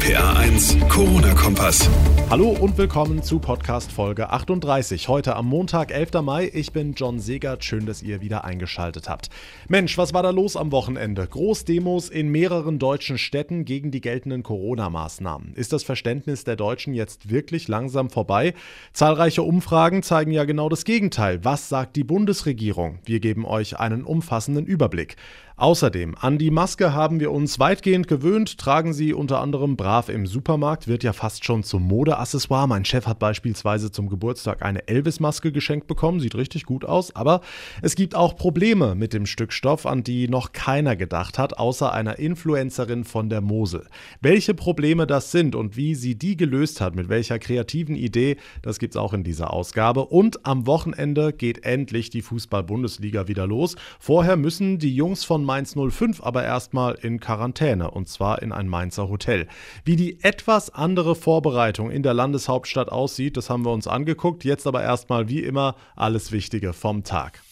RPA 1, Corona-Kompass. Hallo und willkommen zu Podcast Folge 38. Heute am Montag, 11. Mai. Ich bin John Segert. Schön, dass ihr wieder eingeschaltet habt. Mensch, was war da los am Wochenende? Großdemos in mehreren deutschen Städten gegen die geltenden Corona-Maßnahmen. Ist das Verständnis der Deutschen jetzt wirklich langsam vorbei? Zahlreiche Umfragen zeigen ja genau das Gegenteil. Was sagt die Bundesregierung? Wir geben euch einen umfassenden Überblick. Außerdem, an die Maske haben wir uns weitgehend gewöhnt, tragen sie unter anderem brav im Supermarkt, wird ja fast schon zum Modeaccessoire. Mein Chef hat beispielsweise zum Geburtstag eine Elvis-Maske geschenkt bekommen, sieht richtig gut aus, aber es gibt auch Probleme mit dem Stück Stoff, an die noch keiner gedacht hat, außer einer Influencerin von der Mosel. Welche Probleme das sind und wie sie die gelöst hat, mit welcher kreativen Idee, das gibt's auch in dieser Ausgabe. Und am Wochenende geht endlich die Fußball-Bundesliga wieder los. Vorher müssen die Jungs von Mainz 05 aber erstmal in Quarantäne und zwar in ein Mainzer Hotel. Wie die etwas andere Vorbereitung in der Landeshauptstadt aussieht, das haben wir uns angeguckt. Jetzt aber erstmal wie immer alles Wichtige vom Tag.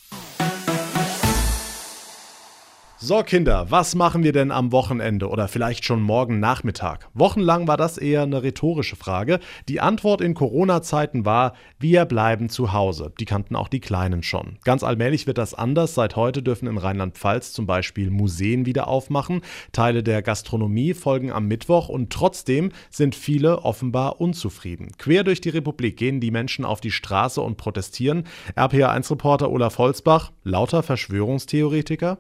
So Kinder, was machen wir denn am Wochenende oder vielleicht schon morgen Nachmittag? Wochenlang war das eher eine rhetorische Frage. Die Antwort in Corona-Zeiten war, wir bleiben zu Hause. Die kannten auch die Kleinen schon. Ganz allmählich wird das anders. Seit heute dürfen in Rheinland-Pfalz zum Beispiel Museen wieder aufmachen. Teile der Gastronomie folgen am Mittwoch und trotzdem sind viele offenbar unzufrieden. Quer durch die Republik gehen die Menschen auf die Straße und protestieren. RPA1-Reporter Olaf Holzbach, lauter Verschwörungstheoretiker?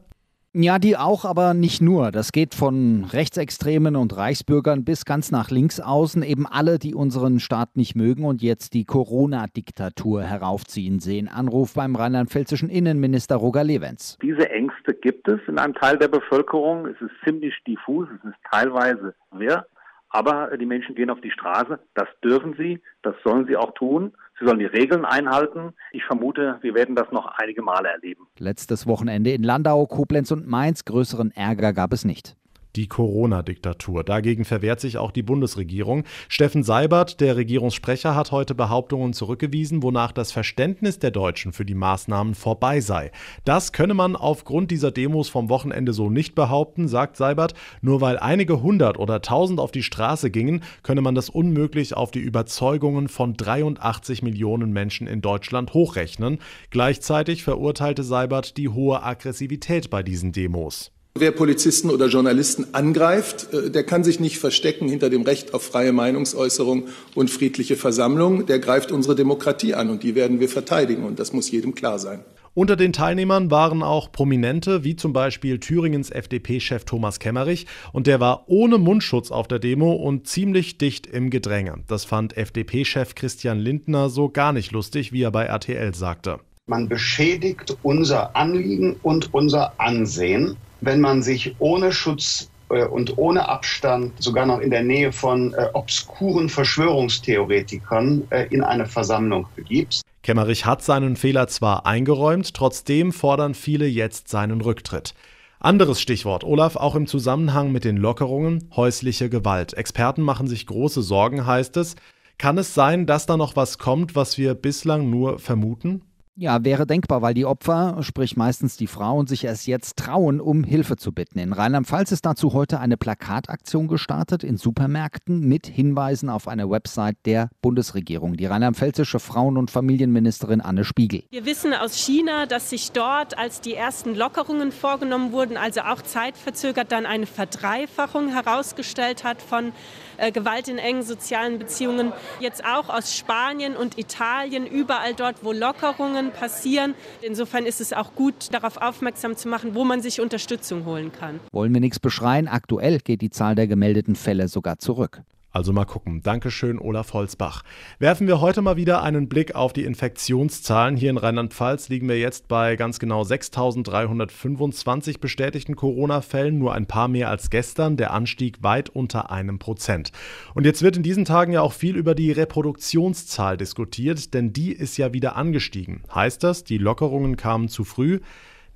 Ja, die auch, aber nicht nur. Das geht von Rechtsextremen und Reichsbürgern bis ganz nach links außen. Eben alle, die unseren Staat nicht mögen und jetzt die Corona-Diktatur heraufziehen sehen. Anruf beim rheinland-pfälzischen Innenminister Roger Levens. Diese Ängste gibt es in einem Teil der Bevölkerung. Es ist ziemlich diffus, es ist teilweise wirr. Aber die Menschen gehen auf die Straße. Das dürfen sie, das sollen sie auch tun. Sie sollen die Regeln einhalten. Ich vermute, wir werden das noch einige Male erleben. Letztes Wochenende in Landau, Koblenz und Mainz. Größeren Ärger gab es nicht die Corona-Diktatur. Dagegen verwehrt sich auch die Bundesregierung. Steffen Seibert, der Regierungssprecher, hat heute Behauptungen zurückgewiesen, wonach das Verständnis der Deutschen für die Maßnahmen vorbei sei. Das könne man aufgrund dieser Demos vom Wochenende so nicht behaupten, sagt Seibert. Nur weil einige hundert oder tausend auf die Straße gingen, könne man das unmöglich auf die Überzeugungen von 83 Millionen Menschen in Deutschland hochrechnen. Gleichzeitig verurteilte Seibert die hohe Aggressivität bei diesen Demos. Wer Polizisten oder Journalisten angreift, äh, der kann sich nicht verstecken hinter dem Recht auf freie Meinungsäußerung und friedliche Versammlung. Der greift unsere Demokratie an und die werden wir verteidigen. Und das muss jedem klar sein. Unter den Teilnehmern waren auch Prominente, wie zum Beispiel Thüringens FDP-Chef Thomas Kemmerich, und der war ohne Mundschutz auf der Demo und ziemlich dicht im Gedränge. Das fand FDP-Chef Christian Lindner so gar nicht lustig, wie er bei RTL sagte. Man beschädigt unser Anliegen und unser Ansehen wenn man sich ohne Schutz äh, und ohne Abstand, sogar noch in der Nähe von äh, obskuren Verschwörungstheoretikern, äh, in eine Versammlung begibt. Kemmerich hat seinen Fehler zwar eingeräumt, trotzdem fordern viele jetzt seinen Rücktritt. Anderes Stichwort, Olaf, auch im Zusammenhang mit den Lockerungen, häusliche Gewalt. Experten machen sich große Sorgen, heißt es. Kann es sein, dass da noch was kommt, was wir bislang nur vermuten? Ja, wäre denkbar, weil die Opfer, sprich meistens die Frauen, sich erst jetzt trauen, um Hilfe zu bitten. In Rheinland-Pfalz ist dazu heute eine Plakataktion gestartet in Supermärkten mit Hinweisen auf eine Website der Bundesregierung. Die rheinland-pfälzische Frauen- und Familienministerin Anne Spiegel. Wir wissen aus China, dass sich dort, als die ersten Lockerungen vorgenommen wurden, also auch zeitverzögert dann eine Verdreifachung herausgestellt hat von äh, Gewalt in engen sozialen Beziehungen. Jetzt auch aus Spanien und Italien, überall dort, wo Lockerungen passieren. Insofern ist es auch gut, darauf aufmerksam zu machen, wo man sich Unterstützung holen kann. Wollen wir nichts beschreien? Aktuell geht die Zahl der gemeldeten Fälle sogar zurück. Also mal gucken. Dankeschön, Olaf Holzbach. Werfen wir heute mal wieder einen Blick auf die Infektionszahlen. Hier in Rheinland-Pfalz liegen wir jetzt bei ganz genau 6.325 bestätigten Corona-Fällen, nur ein paar mehr als gestern. Der Anstieg weit unter einem Prozent. Und jetzt wird in diesen Tagen ja auch viel über die Reproduktionszahl diskutiert, denn die ist ja wieder angestiegen. Heißt das, die Lockerungen kamen zu früh?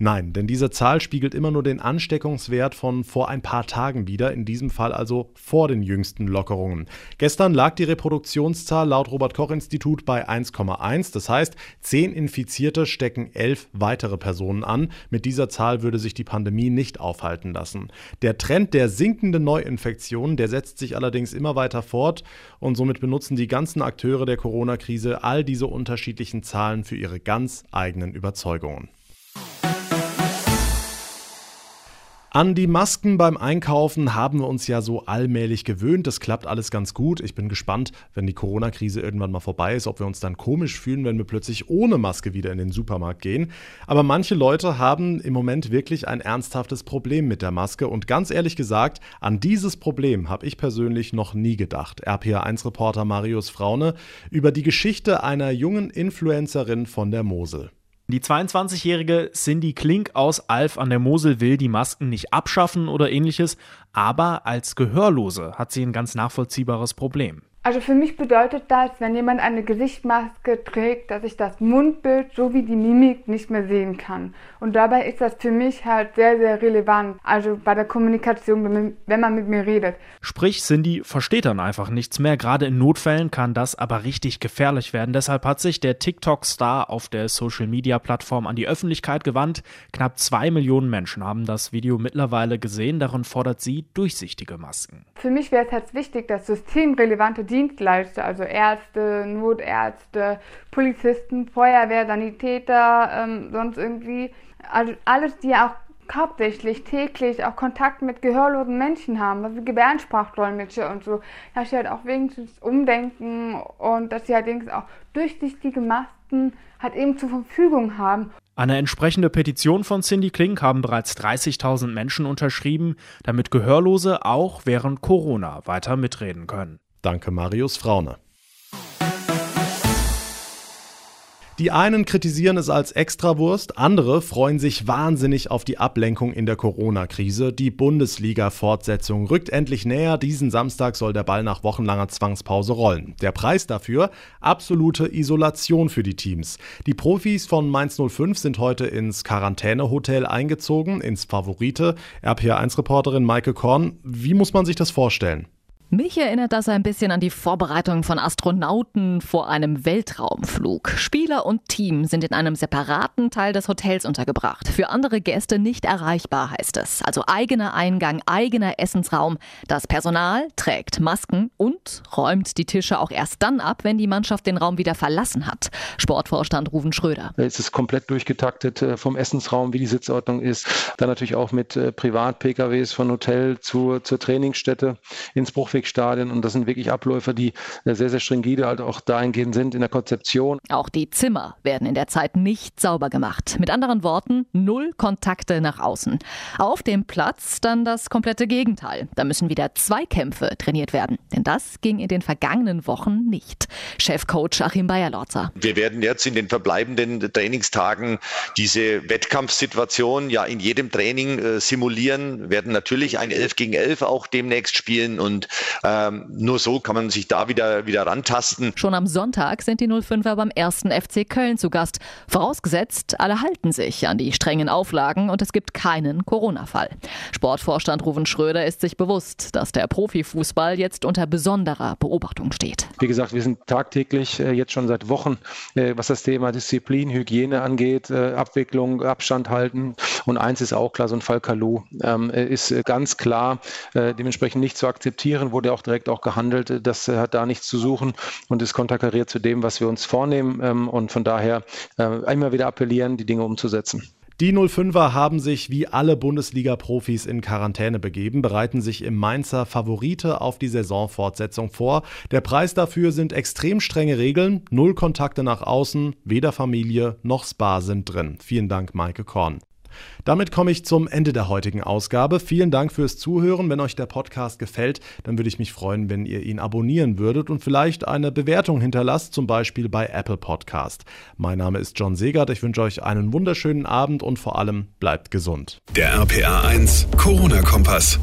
Nein, denn diese Zahl spiegelt immer nur den Ansteckungswert von vor ein paar Tagen wieder, in diesem Fall also vor den jüngsten Lockerungen. Gestern lag die Reproduktionszahl laut Robert Koch Institut bei 1,1, das heißt, 10 Infizierte stecken 11 weitere Personen an. Mit dieser Zahl würde sich die Pandemie nicht aufhalten lassen. Der Trend der sinkenden Neuinfektionen, der setzt sich allerdings immer weiter fort und somit benutzen die ganzen Akteure der Corona-Krise all diese unterschiedlichen Zahlen für ihre ganz eigenen Überzeugungen. An die Masken beim Einkaufen haben wir uns ja so allmählich gewöhnt. Das klappt alles ganz gut. Ich bin gespannt, wenn die Corona-Krise irgendwann mal vorbei ist, ob wir uns dann komisch fühlen, wenn wir plötzlich ohne Maske wieder in den Supermarkt gehen. Aber manche Leute haben im Moment wirklich ein ernsthaftes Problem mit der Maske. Und ganz ehrlich gesagt, an dieses Problem habe ich persönlich noch nie gedacht. RPA1-Reporter Marius Fraune über die Geschichte einer jungen Influencerin von der Mosel. Die 22-jährige Cindy Klink aus Alf an der Mosel will die Masken nicht abschaffen oder ähnliches, aber als Gehörlose hat sie ein ganz nachvollziehbares Problem. Also für mich bedeutet das, wenn jemand eine Gesichtsmaske trägt, dass ich das Mundbild sowie die Mimik nicht mehr sehen kann. Und dabei ist das für mich halt sehr, sehr relevant. Also bei der Kommunikation, wenn man mit mir redet. Sprich, Cindy versteht dann einfach nichts mehr. Gerade in Notfällen kann das aber richtig gefährlich werden. Deshalb hat sich der TikTok-Star auf der Social-Media-Plattform an die Öffentlichkeit gewandt. Knapp zwei Millionen Menschen haben das Video mittlerweile gesehen. Darin fordert sie durchsichtige Masken. Für mich wäre es halt wichtig, dass systemrelevante Dienstleister, also Ärzte, Notärzte, Polizisten, Feuerwehr, Sanitäter, ähm, sonst irgendwie, also alles, die auch hauptsächlich täglich auch Kontakt mit gehörlosen Menschen haben, also Gebärdensprachdolmetscher und so, dass sie halt auch wenigstens umdenken und dass sie halt auch durchsichtige Masken halt eben zur Verfügung haben. Eine entsprechende Petition von Cindy Klink haben bereits 30.000 Menschen unterschrieben, damit Gehörlose auch während Corona weiter mitreden können. Danke, Marius Fraune. Die einen kritisieren es als Extrawurst, andere freuen sich wahnsinnig auf die Ablenkung in der Corona-Krise. Die Bundesliga-Fortsetzung rückt endlich näher. Diesen Samstag soll der Ball nach wochenlanger Zwangspause rollen. Der Preis dafür? Absolute Isolation für die Teams. Die Profis von Mainz 05 sind heute ins Quarantänehotel eingezogen, ins Favorite. RPA1-Reporterin Maike Korn, wie muss man sich das vorstellen? Mich erinnert das ein bisschen an die Vorbereitung von Astronauten vor einem Weltraumflug. Spieler und Team sind in einem separaten Teil des Hotels untergebracht. Für andere Gäste nicht erreichbar, heißt es. Also eigener Eingang, eigener Essensraum. Das Personal trägt Masken und räumt die Tische auch erst dann ab, wenn die Mannschaft den Raum wieder verlassen hat. Sportvorstand Ruven Schröder. Es ist komplett durchgetaktet äh, vom Essensraum, wie die Sitzordnung ist. Dann natürlich auch mit äh, Privat-PKWs von Hotel zur, zur Trainingsstätte ins Olympic-Stadien und das sind wirklich Abläufe, die äh, sehr, sehr stringide halt auch dahingehend sind in der Konzeption. Auch die Zimmer werden in der Zeit nicht sauber gemacht. Mit anderen Worten, null Kontakte nach außen. Auf dem Platz dann das komplette Gegenteil. Da müssen wieder Zweikämpfe trainiert werden. Denn das ging in den vergangenen Wochen nicht. Chefcoach Achim Bayerlotzer. Wir werden jetzt in den verbleibenden Trainingstagen diese Wettkampfsituation ja in jedem Training äh, simulieren, werden natürlich ein 11 gegen 11 auch demnächst spielen und ähm, nur so kann man sich da wieder, wieder rantasten. Schon am Sonntag sind die 05er beim ersten FC Köln zu Gast. Vorausgesetzt, alle halten sich an die strengen Auflagen und es gibt keinen Corona-Fall. Sportvorstand Ruven Schröder ist sich bewusst, dass der Profifußball jetzt unter besonderer Beobachtung steht. Wie gesagt, wir sind tagtäglich äh, jetzt schon seit Wochen, äh, was das Thema Disziplin, Hygiene angeht, äh, Abwicklung, Abstand halten. Und eins ist auch klar, so ein Fall Kalu ähm, ist ganz klar dementsprechend nicht zu akzeptieren, wurde auch direkt auch gehandelt. Das äh, hat da nichts zu suchen und ist konterkariert zu dem, was wir uns vornehmen. Ähm, und von daher äh, immer wieder appellieren, die Dinge umzusetzen. Die 05er haben sich wie alle Bundesliga-Profis in Quarantäne begeben, bereiten sich im Mainzer Favorite auf die Saisonfortsetzung vor. Der Preis dafür sind extrem strenge Regeln, null Kontakte nach außen, weder Familie noch Spa sind drin. Vielen Dank, Maike Korn. Damit komme ich zum Ende der heutigen Ausgabe. Vielen Dank fürs Zuhören. Wenn euch der Podcast gefällt, dann würde ich mich freuen, wenn ihr ihn abonnieren würdet und vielleicht eine Bewertung hinterlasst, zum Beispiel bei Apple Podcast. Mein Name ist John Segert. Ich wünsche euch einen wunderschönen Abend und vor allem bleibt gesund. Der RPA 1 Corona-Kompass.